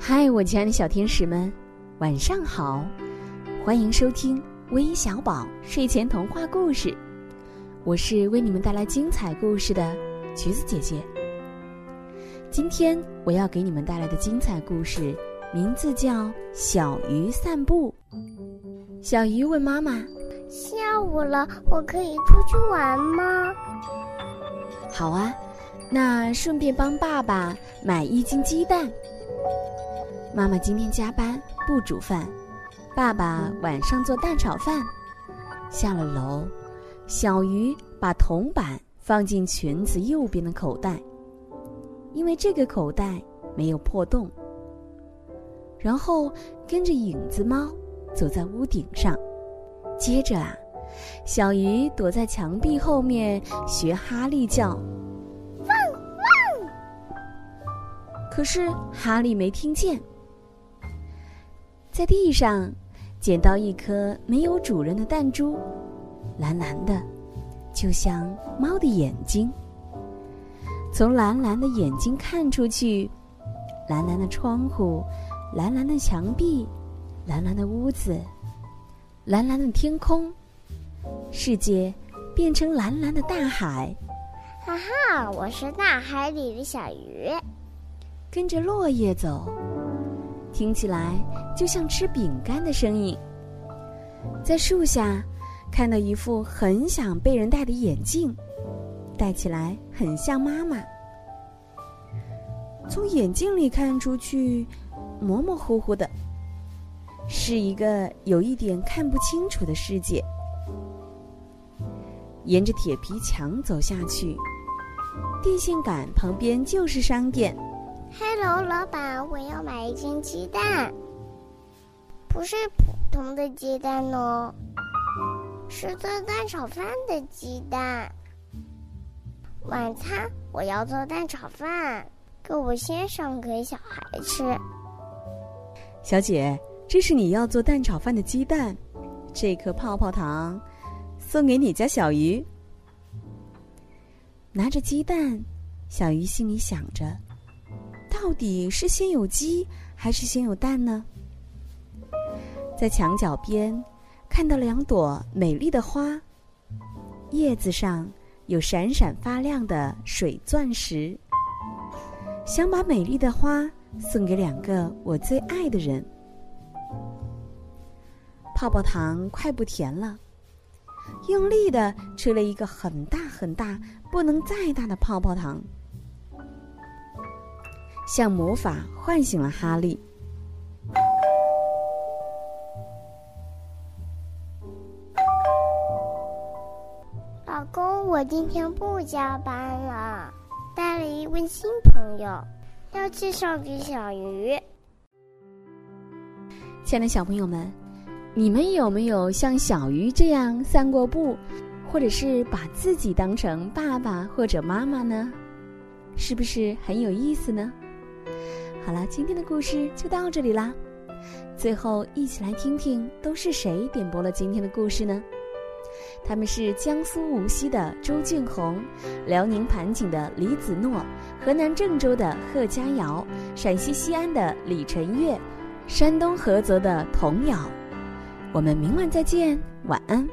嗨，我亲爱的小天使们，晚上好！欢迎收听微小宝睡前童话故事，我是为你们带来精彩故事的橘子姐姐。今天我要给你们带来的精彩故事名字叫《小鱼散步》。小鱼问妈妈：“下午了，我可以出去玩吗？”“好啊，那顺便帮爸爸买一斤鸡蛋。”妈妈今天加班不煮饭，爸爸晚上做蛋炒饭。下了楼，小鱼把铜板放进裙子右边的口袋，因为这个口袋没有破洞。然后跟着影子猫走在屋顶上，接着啊，小鱼躲在墙壁后面学哈利叫“汪汪”，可是哈利没听见。在地上捡到一颗没有主人的弹珠，蓝蓝的，就像猫的眼睛。从蓝蓝的眼睛看出去，蓝蓝的窗户，蓝蓝的墙壁，蓝蓝的屋子，蓝蓝的天空，世界变成蓝蓝的大海。哈哈，我是大海里的小鱼，跟着落叶走。听起来就像吃饼干的声音。在树下，看到一副很想被人戴的眼镜，戴起来很像妈妈。从眼镜里看出去，模模糊糊的，是一个有一点看不清楚的世界。沿着铁皮墙走下去，电线杆旁边就是商店。Hello，老板，我要买一斤鸡蛋，不是普通的鸡蛋哦，是做蛋炒饭的鸡蛋。晚餐我要做蛋炒饭，给我先生给小孩吃。小姐，这是你要做蛋炒饭的鸡蛋，这颗泡泡糖送给你家小鱼。拿着鸡蛋，小鱼心里想着。到底是先有鸡还是先有蛋呢？在墙角边看到两朵美丽的花，叶子上有闪闪发亮的水钻石。想把美丽的花送给两个我最爱的人。泡泡糖快不甜了，用力的吹了一个很大很大、不能再大的泡泡糖。像魔法唤醒了哈利。老公，我今天不加班了，带了一位新朋友，要介绍给小鱼。亲爱的小朋友们，你们有没有像小鱼这样散过步，或者是把自己当成爸爸或者妈妈呢？是不是很有意思呢？好了，今天的故事就到这里啦。最后，一起来听听都是谁点播了今天的故事呢？他们是江苏无锡的周俊宏，辽宁盘锦的李子诺，河南郑州的贺佳瑶，陕西西安的李晨月，山东菏泽的童瑶。我们明晚再见，晚安。